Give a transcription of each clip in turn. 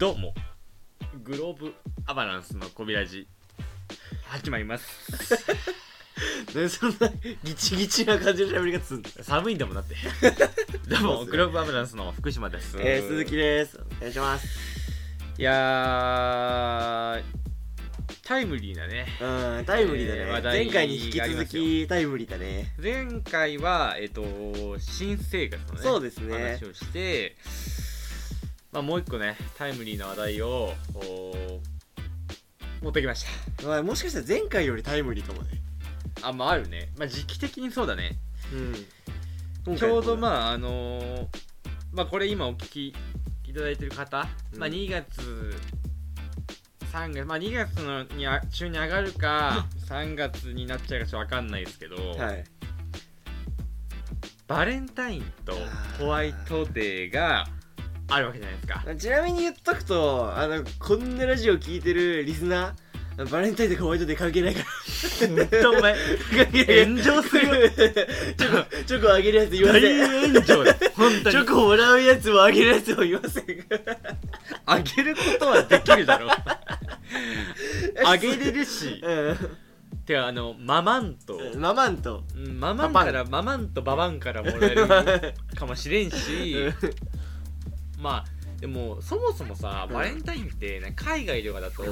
どうも。グローブアバランスのコビラジ。始まります。ねそんなギチギチな感じの喋り方すんの？寒いんだもんだって。どうもグローブアバランスの福島です。えー、鈴木です。お願いします。いやータイムリーなね。うんタイムリーだね、えー話題前回に引き続きタイムリーだね。前回はえっ、と新生活のねそうですね。話をしてまあもう一個ねタイムリーな話題を持ってきました。まあもしかしたら前回よりタイムリーかもね。あまああるね。まあ時期的にそうだね。うん。ちょうどあまああのーまあこれ今お聞きいただいてる方、うん。まあ2月3月まあ2月のにあ中に上がるか 3月になっちゃうかちょっと分かんないですけど、はい。バレンタインとホワイトデーがあるわけじゃないですか。ちなみに言っとくとあのこんなラジオ聞いてるリスナーバレンタインとかホワイトデー関係ないから。ほんとお前炎上する。よチョコチョコあげるやつ言わ大せん。炎上だ本当に。チョコもらうやつもあげるやつもいません。あげることはできるだろう。あげれるし。てかあのママンと、うんママンとうんママンからママンとババンからもらえるかもしれんしまあでもそもそもさうん。バレンタインってね海外とかだと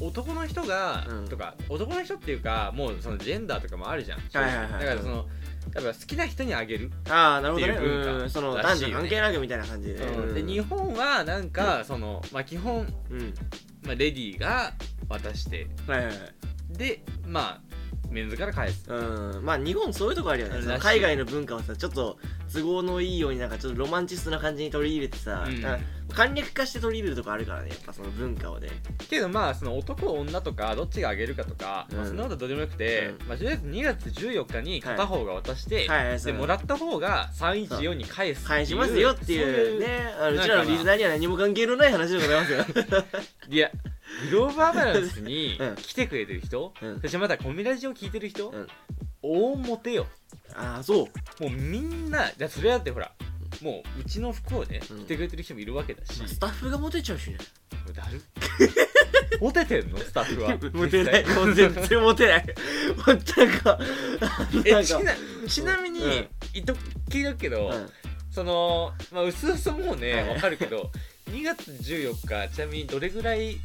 男の人が、うん。とか男の人っていうかもうそのジェンダーとかもあるじゃん、はいはいはいだからそのやっぱ好きな人にあげる、ああなるほどね。っていう文化うんその男女関係なくみたいな感じで。ねうん。で日本はなんか、そのまあ基本、うん。まあ、レディーが渡してはいはいはい。でまあメンズから返す。うん。まあ日本そういうとこあるよね。海外の文化をさちょっと都合のいいようになんかちょっとロマンチストな感じに取り入れてさ、うん。簡略化して取り入れるとこあるからねやっぱその文化をね。けどまあその男女とかどっちがあげるかとか、まあ、うんそんなことどうでもよくて、うまあ、とりあえず2月14日に片方が渡して、はい。はいそうでもらった方が314に返す返しますよっていうねうちらのリスナーには何も関係のない話でございますよ。いやグローブアバランスに うん。来てくれてる人、うん。そしてまたコミラジを聞いてる人、うん。大モテよああそう。もうみんなじゃそれだってほらもううちの服をねうん。着てくれてる人もいるわけだし、まあスタッフがモテちゃうしね。もうだるモテてんの？スタッフは。モテない。もう全然モテない。もうなんか。えちなちなみに、うん。いっと聞いとくけど、うん。そのまあうすうすもうねはい。わかるけど2月14日ちなみにどれぐらい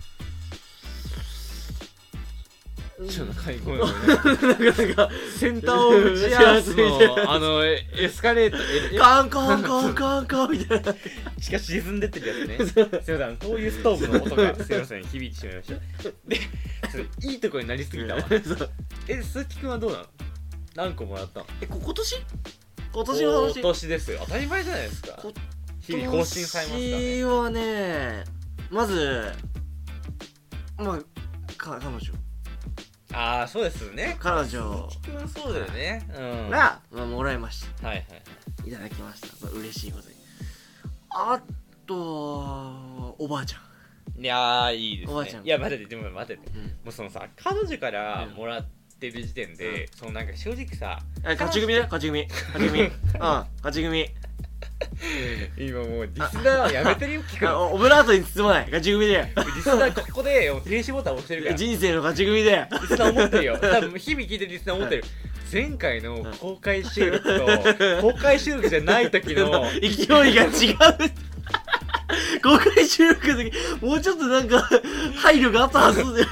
ちょっとごめん。ごめん。ごめん。なん。かなん。かセンターオブジアース幸せのあのエスカレートえカンカンカンカンカンみたいなしかし沈ん。でってるやつねすいません。こういうストーブの音がすいません。響いてしまいましたでそれいいとこになりすぎたわそうえ鈴木くん。はどうなの何個もらったのえこ今年今年の話今年ですよ当たり前じゃないですかこ日々更新されますからね今年はねまずまあか彼女ああそうですね。彼女。鈴木くんはそうだよね。うん。が、まあ、もらいましはいはいはい。たいただきました。そう嬉しいことに。あとおばあちゃん。いやーいいですおばあちゃん。ねいや待っててでも待ってて。うん。もうそのさ彼女からもらってる時点で、そのなんか正直さえ勝ち組だよ勝ち組。勝ち組。うん勝ち組 今もうリスナーはやめてるよ聞くあのおオブラートに包まない。勝ち組だよ。リスナーここで停止ボタン押してるから。リ人生の勝ち組だよ。スナー思ってるよ。多分日々聞いてるリスナー思ってる。前回の公開収録と公開収録じゃない時の 勢いが違う。公開収録の時もうちょっとなんか配慮があったはず。で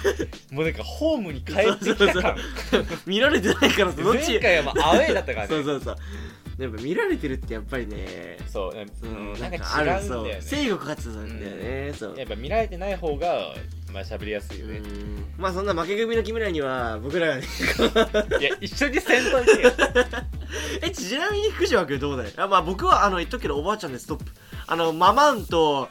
もうなんかホームに帰ってきた感。見られてないからさどっち。前回はまあアウェーだったからね。そうそうそうやっぱ見られてるってやっぱりねそう、ううん、んなんかある違うんだよね。そう。制御かかってたんだよね、そう。やっぱ見られてない方がまあ喋りやすいよね、うん。まあそんな負け組の君らには僕らがねいや一緒にせんといてよ。えちなみに福島君どうだい？あまあ僕はあの言っとくけどおばあちゃんでストップ。あのママンと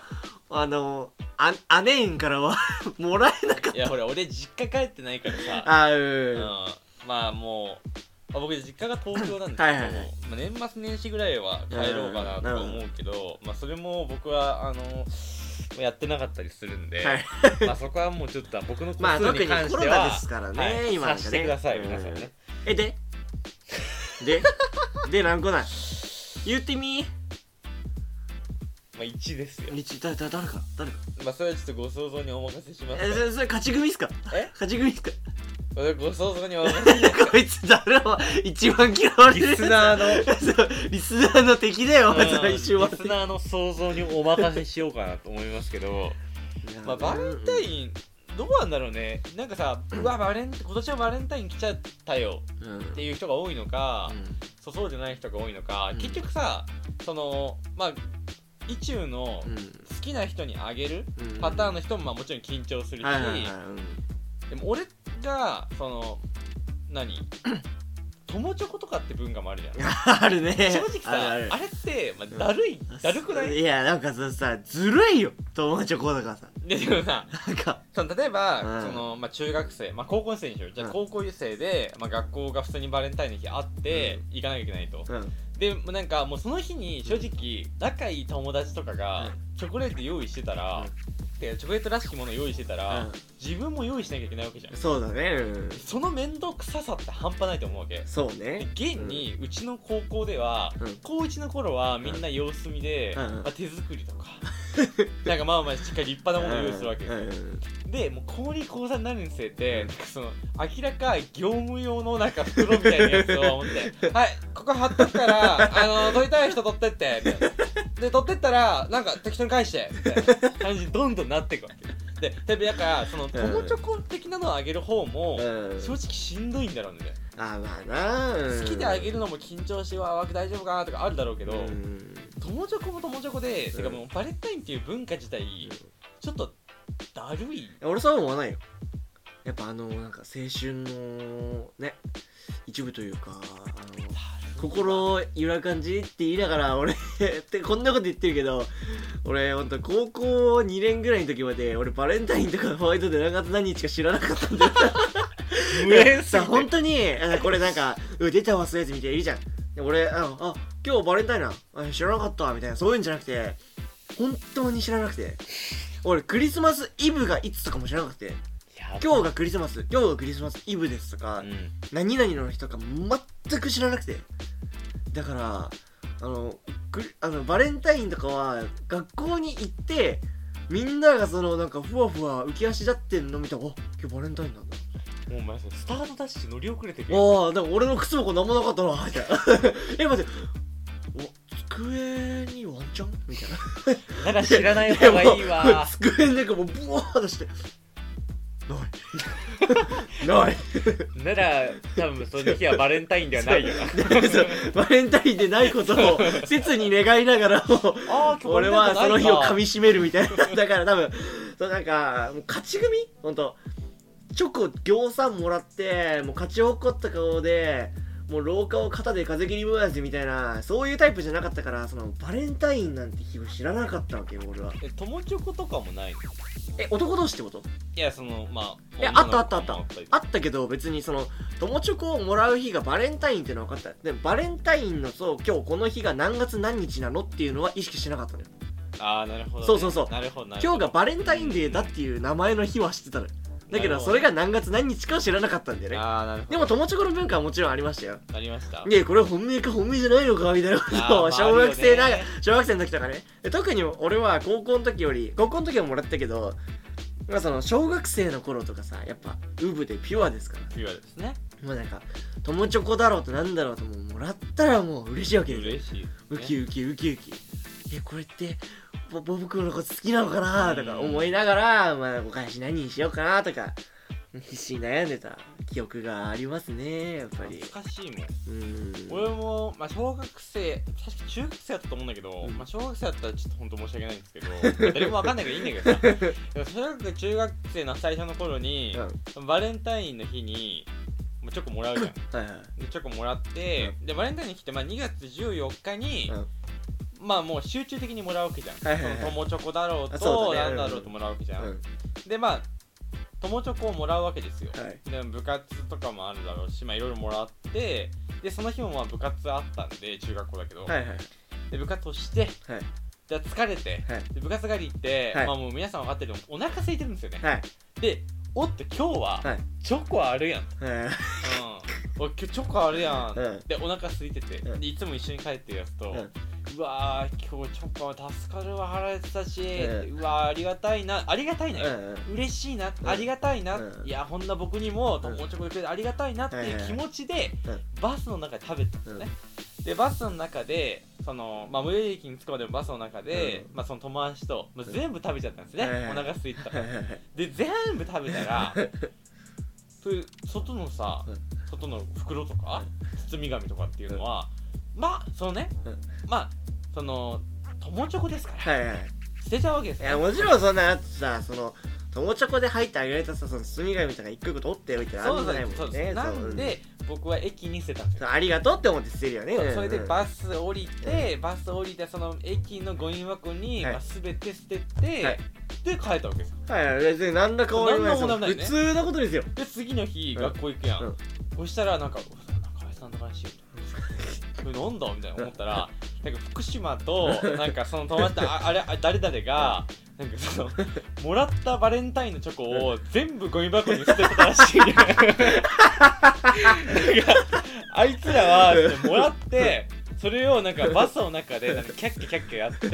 あのあ姉んからは もらえなかっいやほら俺実家帰ってないからさ。たあううんん。まあもう、まあ、僕実家が東京なんですけどはいまあ、年末年始ぐらいは帰ろうかなとか思うけど、まあそれも僕はあのやってなかったりするんで、はい。まあそこはもうちょっと僕の個まあ数に関しては、ですからね、はい、今ね。察してください、うん。皆さんね。えで？で？で何個ない？言ってみ？まあ1ですよ。日だだ誰か誰か。まあそれはちょっとご想像にお任せします。えそれそれ勝ち組っすか？え？勝ち組っすか？それご想像にお任せしますこいつ誰も一番嫌われるリスナーの。そうリスナーの敵だよ、うん。それ一瞬リスナーの想像にお任せしようかなと思いますけど。まあバレンタインどうなんだろうね。なんかさうわバレン今年はバレンタイン来ちゃったよ。うんうんっていう人が多いのか、そうそうじゃない人が多いのか、うん。結局さそのまあ意中のうん。好きな人にあげるうん。パターンの人もまあもちろん緊張するし、でも俺がその何？友チョコとかって文化もあるじゃん。う んあるね。正直さあれって、まあ、だるいだるくない？いやなんかささずるいよ。友チョコだからさ。ででもさなんか。その例えば、うん。そのまあ、中学生、まあ、高校生にしよう。じゃあうん。高校生で、まあ、学校が普通にバレンタインの日あって、行かなきゃいけないと、うん。でなんかもうその日に正直仲いい友達とかがうん。チョコレート用意してたら、でチョコレートらしきもの用意してたら、うん。自分も用意しなきゃいけないわけじゃん。そうだね。うんその面倒くささって半端ないと思うわけ。でそうね。現にうちの高校では、うん。高1の頃はみんな様子見で、うん。うん。まあ、手作りとか。なんかまあまあしっかり立派なものを用意するわけ。よ、うん。うんでもう高2高3になるにつれて、なん。かその明らか業務用のなんか袋みたいなやつを持って「はいここ貼っとくからあの取りたい人取ってって」みたいな。で取ってったらなんか適当に返してみたいな感じにどんどんなっていくわけ。で例えばだからその友チョコ的なのをあげる方もうん。正直しんどいんだろうね。あまあなうん。好きであげるのも緊張してわー大丈夫かなとかあるだろうけどうん。友チョコも友チョコでうんてかもうバレンタインっていう文化自体ちょっとだるい俺そうは思わないよ。やっぱあのなんか青春のね一部というかあの心揺らぐ感じって言いながら俺 ってこんなこと言ってるけど俺ほんと高校2年ぐらいの時まで俺バレンタインとかホワイトで何月何日か知らなかったんだよ。無縁さて。本当にあこれなんかう出たわそういうやつみたいないるじゃん。で俺ああ今日バレンタインなあ知らなかった。みたいなそういうんじゃなくて本当に知らなくて俺クリスマスイブがいつとかも知らなくて。今日がクリスマス今日がクリスマスイブですとか、うん。何々の日とか全く知らなくて。だからあのクリあのバレンタインとかは学校に行ってみんながそのなんかふわふわ浮き足立ってんの見たらあ今日バレンタインなんだ。もうお前さスタートダッシュ乗り遅れてるよああでも俺の靴箱なんもなかったなみたいな。え待ってお机にワンチャン？みたいな。なら知らない方がいいわ。机の中もうブワー出してない。ない。なら多分その日はバレンタインではないよな。バレンタインでないことを切に願いながらも俺はその日をか噛みしめるみたいな。だから多分そうなんかもう勝ち組？ほんと。チョコ行さんもらってもう勝ち誇った顔でもう廊下を肩で風切り回すみたいなそういうタイプじゃなかったからそのバレンタインなんて日を知らなかったわけよ俺は。え友チョコとかもないの？え男同士ってこと？いやそのまあいやあったあったあった。あったけど別にその友チョコをもらう日がバレンタインっていうのは分かった。でもバレンタインのそう今日この日が何月何日なのっていうのは意識しなかったのよ。ああなるほどね、そうそうそう。なるほどなるほど。今日がバレンタインデーだっていう名前の日は知ってたのよだけどどそれが何月何日かは知らなかったんだよね。ああなるほど。でも友チョコの文化はもちろんありましたよ。ありました。でこれ本命か本命じゃないのかみたいなことを 小学生なまあ小学生の時とかね。で特に俺は高校の時より高校の時はもらったけどまあその小学生の頃とかさやっぱウブでピュアですから。ピュアですねもうなんか友チョコだろうとなんだろうともうもらったらもう嬉しいわけですよ。嬉しい、ね、ウキウキウキウキ。えこれってボボブ君のこと好きなのかな？とか思いながら、まあ、お返し何にしようかな？とか必死に悩んでた。記憶がありますねやっぱり。懐かしいもんうん。俺も、まあ、小学生確か中学生だったと思うんだけど、うん。まあ、小学生だったらちょっと本当申し訳ないんですけど 誰もわかんないからいいんだけどさ。小学生中学生の最初の頃に、バレンタインの日にチョコもらうじゃん。はいはい。でチョコもらって、でバレンタインの日ってまあ2月14日に、まあもう集中的にもらうわけじゃん、はいはいはい。その友チョコだろうとうだね。なんだろうともらうわけじゃん、うん。でまあ友チョコをもらうわけですよ、はい。で部活とかもあるだろうしまあいろいろもらってでその日もまあ部活あったんで中学校だけど、はいはい。で部活をしてはい。で疲れてはい。で部活帰り行って、はい。まあもう皆さん分かってるお腹空いてるんですよね、はい。でおっと今日ははい。チョコあるやん、うん、はいおい今日チョコあるやん、うんでお腹空いてて、うんでいつも一緒に帰ってるやつと、うんううわー今日チョコ助かるわ腹減ってたし、ううわーありがたいな。ありがたいなよ、うんうん嬉しいな、んありがたいな、うんいやこんな僕にも友チョコでくれてありがたいなっていう気持ちで、うんバスの中で食べてたんですよね、でバスの中でその、まあ、最寄り駅に着くまでのバスの中で、うん。まあ、その友達と、まあ、全部食べちゃったんですね、はいはいはいお腹空いてたで全部食べたら そういう外のさ、うん。外の袋とか、包み紙とかっていうのは、まあそのね、うん。まあその友チョコですから。はいはい。捨てちゃうわけですいやもちろんそんなやつさその友チョコで入ってあげられたさその包み紙とか一個一個取っておいてあそうんじゃないですそうです。もんねなんで僕は駅に捨てたんですよそうありがとうって思って捨てるよね。そうそれでスバス降りて、バス降りてその駅のゴミ箱に、はい。まあ、全て捨てて、はい。で帰ったわけですよ。はいはい。別に何ら変わりない。ですよ何の問題もないね。普通のことですよ。で次の日、うん。学校行くやん、うん。そしたらなんか「うわなんかあいつなんだかしいよ」これなんだみたいな思ったらなんか福島となんかその友達とああれ誰々がなんかそのもらったバレンタインのチョコを全部ゴミ箱に捨ててたらしい。なんかあいつらはもらってそれをなんかバスの中でなんかキャッキャキャッキャやって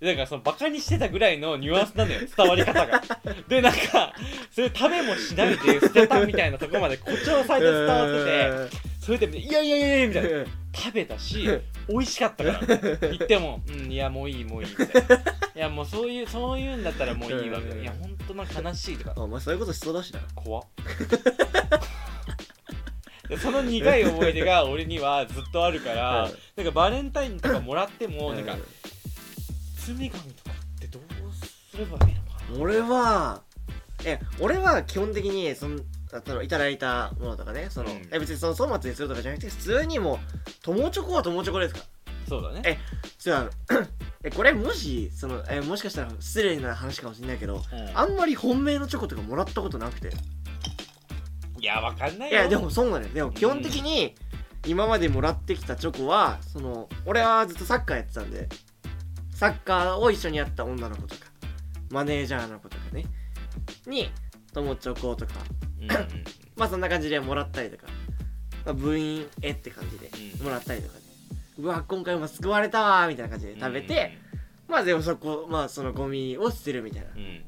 でなんかそのバカにしてたぐらいのニュアンスなのよ伝わり方が。でなんかそれ食べもしないで捨てたみたいなとこまで誇張されて伝わっててそれで「いやいやいやいや」みたいな。食べたし美味しかったから。言っても「うんいやもういいもういい」みたいな「いやもうそういうそういうんだったらもういいわ」みたいな「いやほんとなんか悲しい」とか。あお前そういうことしそうだしな。怖っ。でその苦い思い出が俺にはずっとあるから、うんなんかバレンタインとかもらっても、なんかうん包み紙とかってどうすればいいのかな。俺はえ俺は基本的にそのそのいただいたものとかねその、うん。え別にその粗末にするとかじゃなくて普通にもう友チョコは友チョコですか？らそうだね。えじゃあえこれもしそのえもしかしたら失礼な話かもしれないけどうん。あんまり本命のチョコとかもらったことなくて。いやわかんないよ。いやでもそうなのよ。でも基本的に今までもらってきたチョコはその俺はずっとサッカーやってたんでサッカーを一緒にやった女の子とかマネージャーの子とかねに友チョコとかうんうんまあそんな感じでもらったりとか、まあ、部員へって感じでうん。もらったりとかで、うわ今回も救われたわーみたいな感じで食べて、まあでもそこまあそのゴミを捨てるみたいなうん。うん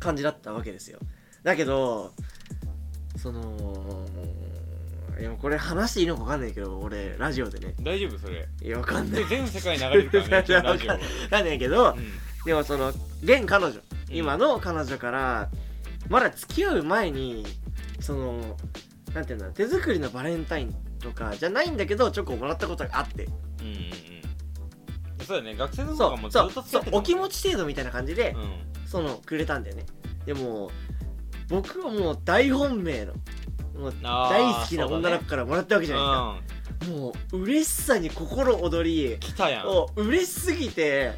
感じだったわけですよ。だけどそのいやこれ話していいのか分かんないけど俺ラジオでね。大丈夫それ。いや分かんない。で全世界に流れるからねラジオ分かんないけど、うん。でもその現彼女。今の彼女からまだ付き合う前にそのなんていうんだ手作りのバレンタインとかじゃないんだけどチョコをもらったことがあって。うんうんうん。そうだね。学生のそ頃もずうそうっと付き合ってそうお気持ち程度みたいな感じで、うん。そのくれたんだよね。でも僕はもう大本命のもうあー大好きな女の子からもらったわけじゃないですか、もう嬉しさに心躍り来たやん。もう嬉しすぎて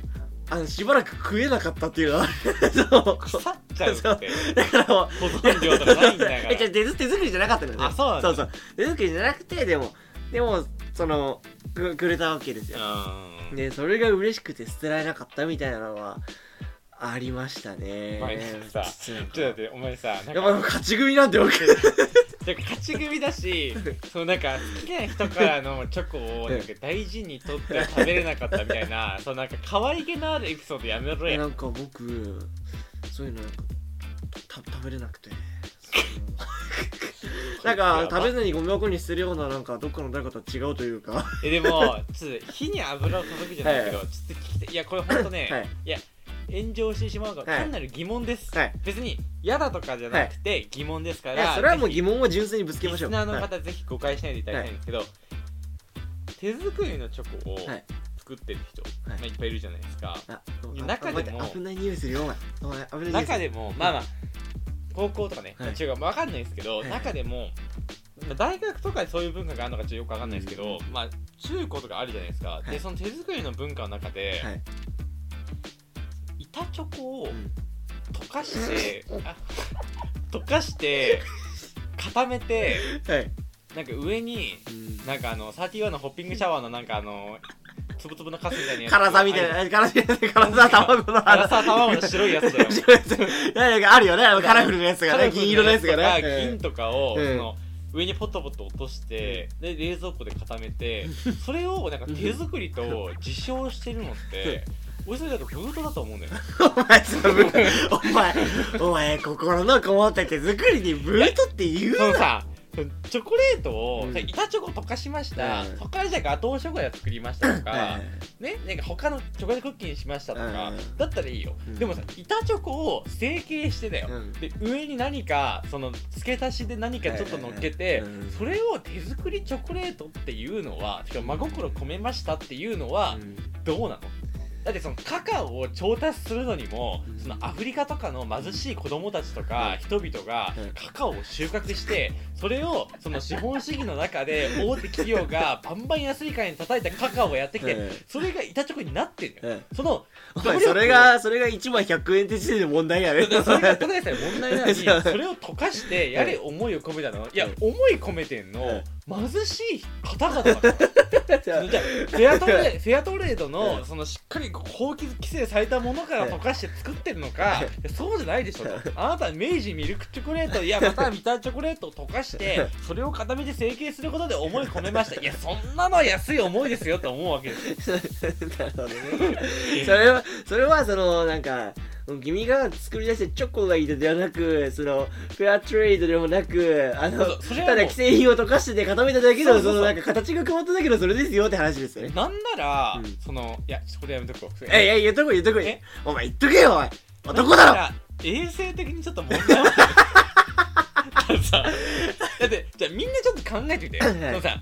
あのしばらく食えなかったっていうのがあるそう。腐っちゃうって。だからもう保存料とかないんだか えじゃら手手作りじゃなかったのよね。あそうなんだ。そうそう。手作りじゃなくてでもでもそのくくれたわけですよ。うんでそれが嬉しくて捨てられなかったみたいなのはありましたね。お前さ。ちょっと待ってお前さなんかやっぱ勝ち組なんて僕 で勝ち組だし そのなんか好きな人からのチョコをなんか大事に取って食べれなかったみたいな そのなんか可愛げのあるエピソードやめろやなんか僕そういうのなんかた食べれなくて。なんか食べずにゴミ箱に捨てるようななんかどっかの誰かと違うというか。えでもちょっと火に油を注ぐじゃないけど、はいちょっと聞きたい。いやこれほんとね、はい。い、や炎上してしまうかはい。単なる疑問です、はい。別に嫌だとかじゃなくて疑問ですかいら、やそれはもう疑問を純粋にぶつけましょう。リスナーのはい方、ぜひ誤解しないでいただきたいんですけど、手作りのチョコをはい。作ってる人、はい。まあ、いっぱいいるじゃないですか、あ中でもあ待って危ない匂いするよお前お前危ない匂いする中でもまあまあ高校とかね、はい。中学わかんないですけど、はい。中でもまあ大学とかでそういう文化があるのかちょっとよくわかんないですけど、まあ中高とかあるじゃないですか、はい。でその手作りの文化の中で、はい板チョコをうん溶かして、あ溶かして固めてはい。なんか上にうんなんかあの31のホッピングシャワーのなんかあのつぶつぶのカスみたいな辛さみたいな辛さみたいな辛さ卵の辛さ卵の白いやつだよ。白いやつ。なんかあるよね。あのカラフルなやつがね銀色のやつがね。銀とかを、うんその上にポトポト落としてで冷蔵庫で固めてそれをなんか手作りと自称してるのって 俺それだとブートだと思うんだよお前そのお前お前心のこもった手作りにブートって言うのさそのチョコレートを、うん。さ板チョコ溶かしました、うん。溶かしたガトーショコラ作りましたとか、はいね、なんか他のチョコレートクッキーにしましたとか、うんだったらいいよ、うん。でもさ板チョコを成形してだよ、うん。で上に何かその付け足しで何かちょっと乗っけて、うん。それを手作りチョコレートっていうのはしかも真心込めましたっていうのはうん。どうなの？だってそのカカオを調達するのにも、うんそのアフリカとかの貧しい子供たちとか人々がうんカカオを収穫してそれをその資本主義の中で大手企業がバンバン安い金に叩いたカカオをやってきて、うんそれが板チョコになってんだよ、うんそのそれがそれが1枚100円って時点で問題やね。それがただでさえ問題なのに それを溶かしてやれ思いを込めたの。いやうん思い込めてんの貧しい方々だから。そ のじゃあフェアトレフェアトレードうんのそのしっかり法規規制されたものから溶かして作ってるのかそうじゃないでしょと。あなたは明治ミルクチョコレートいやまたはビターチョコレートを溶かしてそれを固めて成形することで思い込めましたいやそんなのは安い思いですよと思うわけです。よ なるほどね。それはそれはそのなんか君が作り出したチョコがいいのではなくそのフェアトレードでもなくあのただ既製品を溶かしてで固めただけのそのなんか形が変わっただけのそれですよって話ですよね。なんなら、うん。そのいやそこでやめとこう。えいや言っとこい言っとこお前言っとけよおい。男だろ。ろ衛生的にちょっと問題だってじゃあみんなちょっと考えてみて。そのさ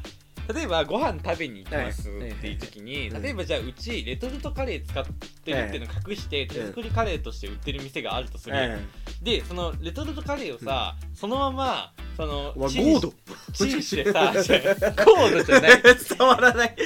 例えばご飯食べに行きますはいっていう時にはい例えばじゃあうちレトルトカレー使ってるっていうのを隠して手作りカレーとして売ってる店があるとする。よでそのレトルトカレーをさそのままそのゴード。チンしてさ ゴードじゃない。伝わらない。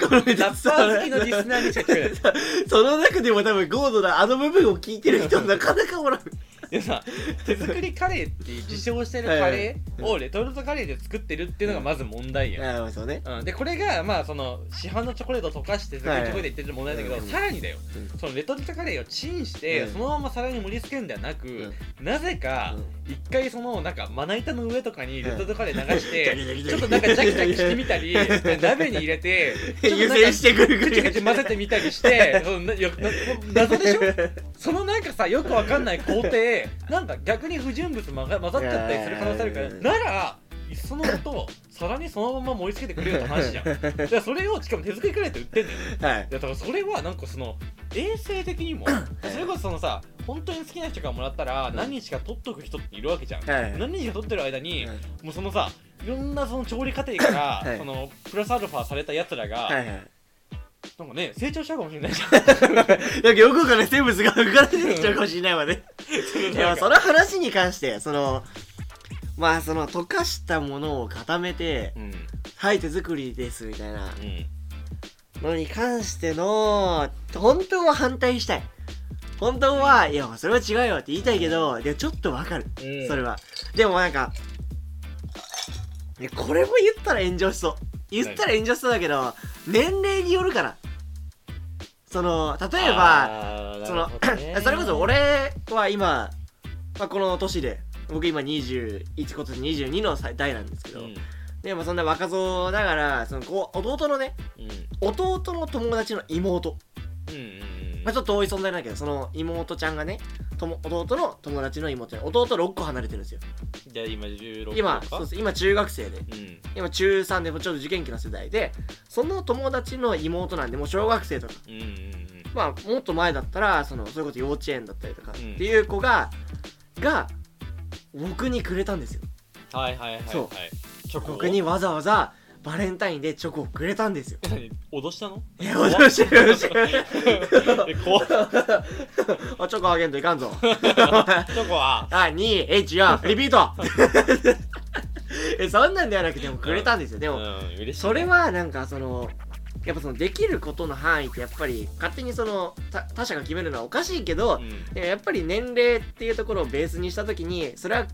このラッパー好きのリスナーにしか聞こえない。その中でも多分ゴードのあの部分を聞いてる人なかなかおらんでさ手作りカレーって自称してるカレーをレトルトカレーで作ってるっていうのがまず問題や、ああそうね。うん、でこれがまあその市販のチョコレートを溶かして手作りチョコレートで言ってる問題だけど、はいさらにだよ。うん。そのレトルトカレーをチンして、うん。そのまま皿に盛り付けるんではなく、ん。なぜかうん。一回そのなんかまな板の上とかにレトルトカレー流して、うんちょっとなんかジャキジャキしてみたり 鍋に入れて湯煎してくるぐちぐち混ぜてみたりして謎でしょ？そのなんかさよくわかんない工程なんか逆に不純物混ざっちゃったりする可能性あるからならいっそのこと皿にそのまま盛り付けてくれよって話じゃん。だからそれをしかも手作りカレーって売ってんだよはい。だからそれはなんかその衛生的にも それこそそのさ本当に好きな人からもらったらうん。何日か取っとく人っているわけじゃん、はい。何日か取ってる間に、はいもうそのさいろんなその調理過程から、はい。そのプラスアルファされたやつらが、はいはいなんかね成長しちゃうかもしれないじゃん。なんかよくわかんない。生物が浮かんできちゃうかもしれないわね。いやその話に関してそのまあその溶かしたものを固めてうん。はい手作りですみたいな。うん。のに関しての本当は反対したい。本当はいやそれは違うよって言いたいけどでもちょっとわかる。うん。それは。でもなんかこれも言ったら炎上しそう。言ったら炎上しそうだけど年齢によるから。その例えばその それこそ俺は今、まあ、この年で僕今21今年22の代なんですけど、うん。でもそんな若造だからそのこう弟のねうん。弟の友達の妹、うんうんまあ、ちょっと遠い存在だけどその妹ちゃんがねとも弟の友達の妹弟6個離れてるんですよ。じゃあ今16今か？そうです今中学生で。うん。今中3でもちょっと受験期の世代で。その友達の妹なんでもう小学生とか。うんうんうん。まあもっと前だったらそのそれこそ幼稚園だったりとか。ってうんいう子が、が僕にくれたんですよ。はいはいはいはい。僕にわざわざバレンタインでチョコをくれたんですよ。何？脅したの？いや脅してる脅して。るえ怖っ。あチョコあげんといかんぞ。チョコは？あ 2H4 リピート。えそんなんではなくてもくれたんですよ。でも、それはなんかそのやっぱそのできることの範囲ってやっぱり勝手にその他他者が決めるのはおかしいけど、うん。やっぱり年齢っていうところをベースにした時にそれは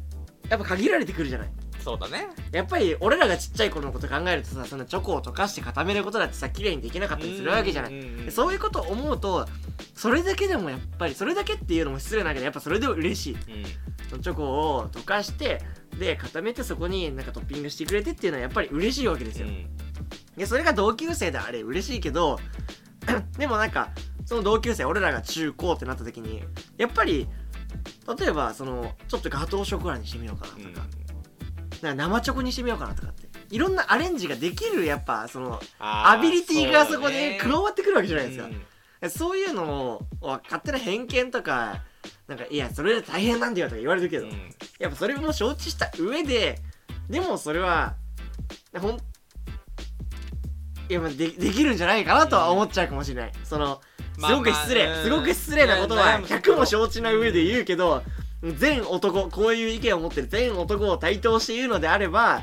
やっぱ限られてくるじゃないそうだね。やっぱり俺らがちっちゃい頃のこと考えるとさそのチョコを溶かして固めることだってさ綺麗にできなかったりするわけじゃない、そういうことを思うとそれだけでもやっぱりそれだけっていうのも失礼だけどやっぱそれでも嬉しい。うん。そのチョコを溶かしてで固めてそこになんかトッピングしてくれてっていうのはやっぱり嬉しいわけですよ、うん。でそれが同級生であれ嬉しいけど でもなんかその同級生俺らが中高ってなった時にやっぱり例えばそのちょっとガトーショコラにしてみようかなとか,、うんなんか生チョコにしてみようかなとかって。いろんなアレンジができるやっぱそのアビリティがそこで加わってくるわけじゃないですか、うん。そういうのを勝手な偏見とかなんかいやそれで大変なんだよとか言われるけど、うん。やっぱそれも承知した上ででもそれはほんいやまあでできるんじゃないかなとは思っちゃうかもしれない、そのすまあごく失礼、まあすごく失礼なことは悩むところ。100も承知な上で言うけど全男こういう意見を持ってる全男を対等して言うのであれば、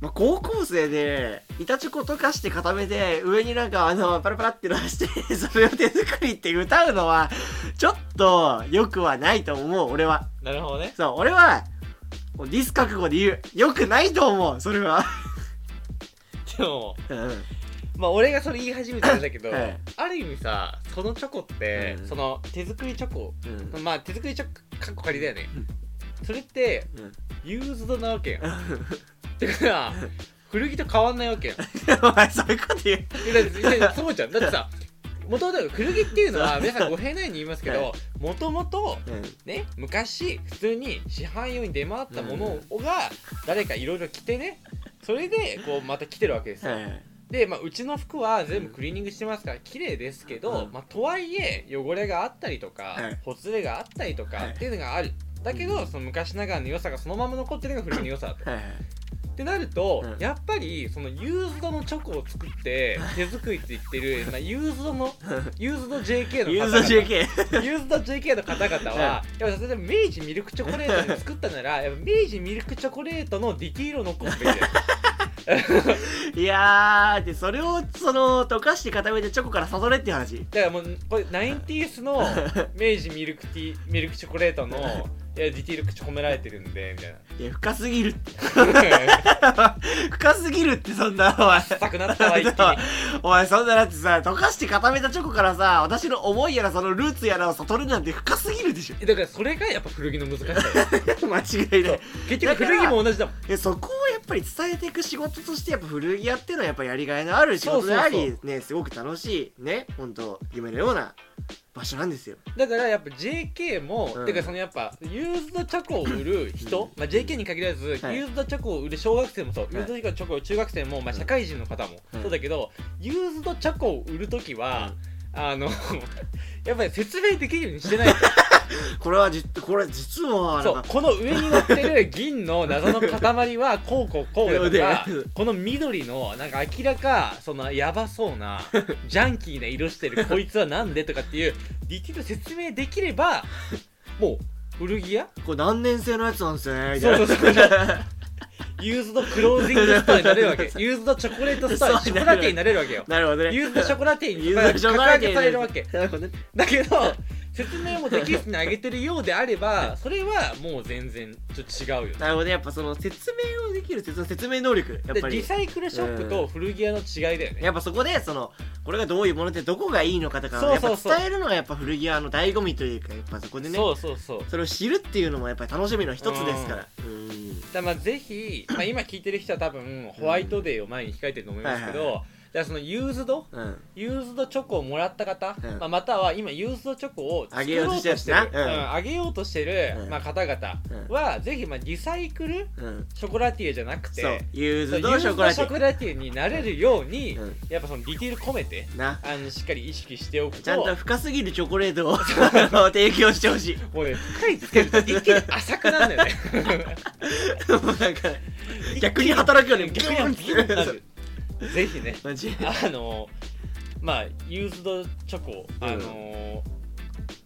まあ、高校生で板チョコ溶かして固めて上になんかあのパラパラって出してそれを手作りって歌うのはちょっと良くはないと思う俺は。なるほどね。そう俺はディス覚悟で言う。良くないと思うそれは。でもうん。まあ俺がそれ言い始めてるんだけど、はい。ある意味さそのチョコって、うん。その手作りチョコうん。まあ手作りチョコかっこ仮だよね。うん。それってうん。ユーズドなわけよ。だから古着と変わんないわけよ。お前そういうこと言う。そうじゃん。だってさもともと古着っていうのは皆さん語弊ないように言いますけどもともとね昔普通に市販用に出回ったものが誰かいろいろ着てね。それでこうまた着てるわけですよ。はいで、まあ、うちの服は全部クリーニングしてますから綺麗ですけど、うん。まあ、とはいえ汚れがあったりとか、はい。ほつれがあったりとかはい。っていうのがある。だけどその昔ながらの良さがそのまま残ってるのが古着の良さだと。ってなると、うん。やっぱりそのユーズドのチョコを作って手作りって言ってる、まあ、ユーズドのユーズド JK のユー方々ユーズド JK の方々は、やっぱ例えば明治ミルクチョコレートに作ったならやっぱ明治ミルクチョコレートのディティールを残すべきだよ いやーでそれをその溶かして固めてチョコから誘れっていう話。だからもうこれ 90s の 明治ミルクティーミルクチョコレートのいやディティール口込められてるんでみたいいや深すぎるって。な深すぎるってそんなお前。臭くなったわ一気に。お前そんなだってさ溶かして固めたチョコからさ私の思いやらそのルーツやらを悟るなんて深すぎるでしょ。だからそれがやっぱ古着の難しさよ。間違いない。結局古着も同じだもん。そこをやっぱり伝えていく仕事としてやっぱ古着屋っていうのはやっぱやりがいのある仕事でありねすごく楽しいね本当夢のような場所なんですよ。だからやっぱ JK も、うん。てかそのやっぱユーズドチョコを売る人、まあ、JK に限らず、はい。ユーズドチョコを売る小学生もそう、い。ユーズドチョコを中学生も、まあ、社会人の方も、うんそうだけどユーズドチョコを売るときは、あの やっぱり説明できるようにしてない。と これはじこれ実はそうこの上に乗ってる銀の謎の塊は こうこうこうだとかでこの緑のなんか明らかそのヤバそうなジャンキーな色してるこいつはなんでとかっていうディティール説明できればもう古着屋？これ何年生のやつなんですよねみたいな。そうそうそうユーズドクロージングストアになれるわけ。ユーズドチョコレートストアショコラティーになれるわけよ。なるほどね。ユーズドショコラティーにユーズドショコラティー格上げされるわけ。なるほどね。だけど説明もできずにあげてるようであればそれはもう全然ちょっと違うよなるほどねやっぱその説明をできる説説明能力やっぱり。でリサイクルショップと古着屋の違いだよね。やっぱそこでそのこれがどういうものでどこがいいのかとかやっぱ伝えるのがやっぱ古着屋の醍醐味というかやっぱそこでねそうそうそう。それを知るっていうのもやっぱり楽しみの一つですから。うん。だまあぜひ、まあ、今聞いてる人は多分ホワイトデーを前に控えてると思いますけど、はいはだからそのユーズド？うん。ユーズドチョコをもらった方、うん。まあ、または今ユーズドチョコを作あげようとろうとしてるあげようとしてる、うん。まあ、方々は、ぜひまあリサイクル？うん。ショコラティエじゃなくてユーズドショコラティエになれるように、うん。やっぱそのディティール込めてな。あのしっかり意識しておくとちゃんと深すぎるチョコレートを 提供してほしい。もうね深いつけると一気に浅くなるんだよね。もうなんか逆に働くよね。逆に。ギュッなる ぜひね。あのまあユーズドチョコあの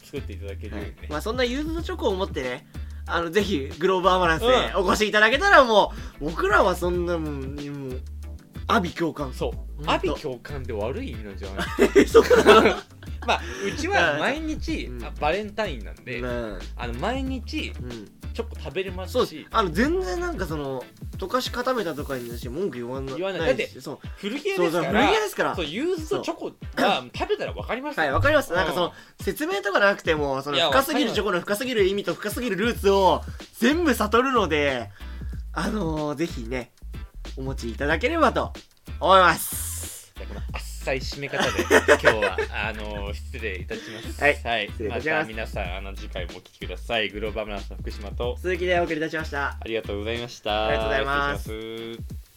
作っていただけるようにね、まあそんなユーズドチョコを持ってねあのぜひグローバーバランスでうん。お越しいただけたらもう僕らはそんなもんもう阿鼻共感。そう。阿鼻共感で悪い意味なんじゃない そうなの？まあうちは毎日、うん。あバレンタインなんで、うんあの毎日うん。チョコ食べれますそうしあの全然なんかその溶かし固めたとかに対して文句言わない言わない。しそう。古着屋そうそう古ですから着屋ですから。そうユーズとチョコが食べたら分かりますよ。はいわかります。なんかうん。その説明とかなくてもそのいや深すぎるチョコの深すぎる意味と深すぎるルーツを全部悟るのであのー、ぜひねお持ちいただければと思いますっさい締め方で今日はあの失礼いたします。はい。はい、失礼いたします。また皆さんあの次回もお聞きください。グローバルナースの福島と。続きでお送りいたしました。ありがとうございました。ありがとうございます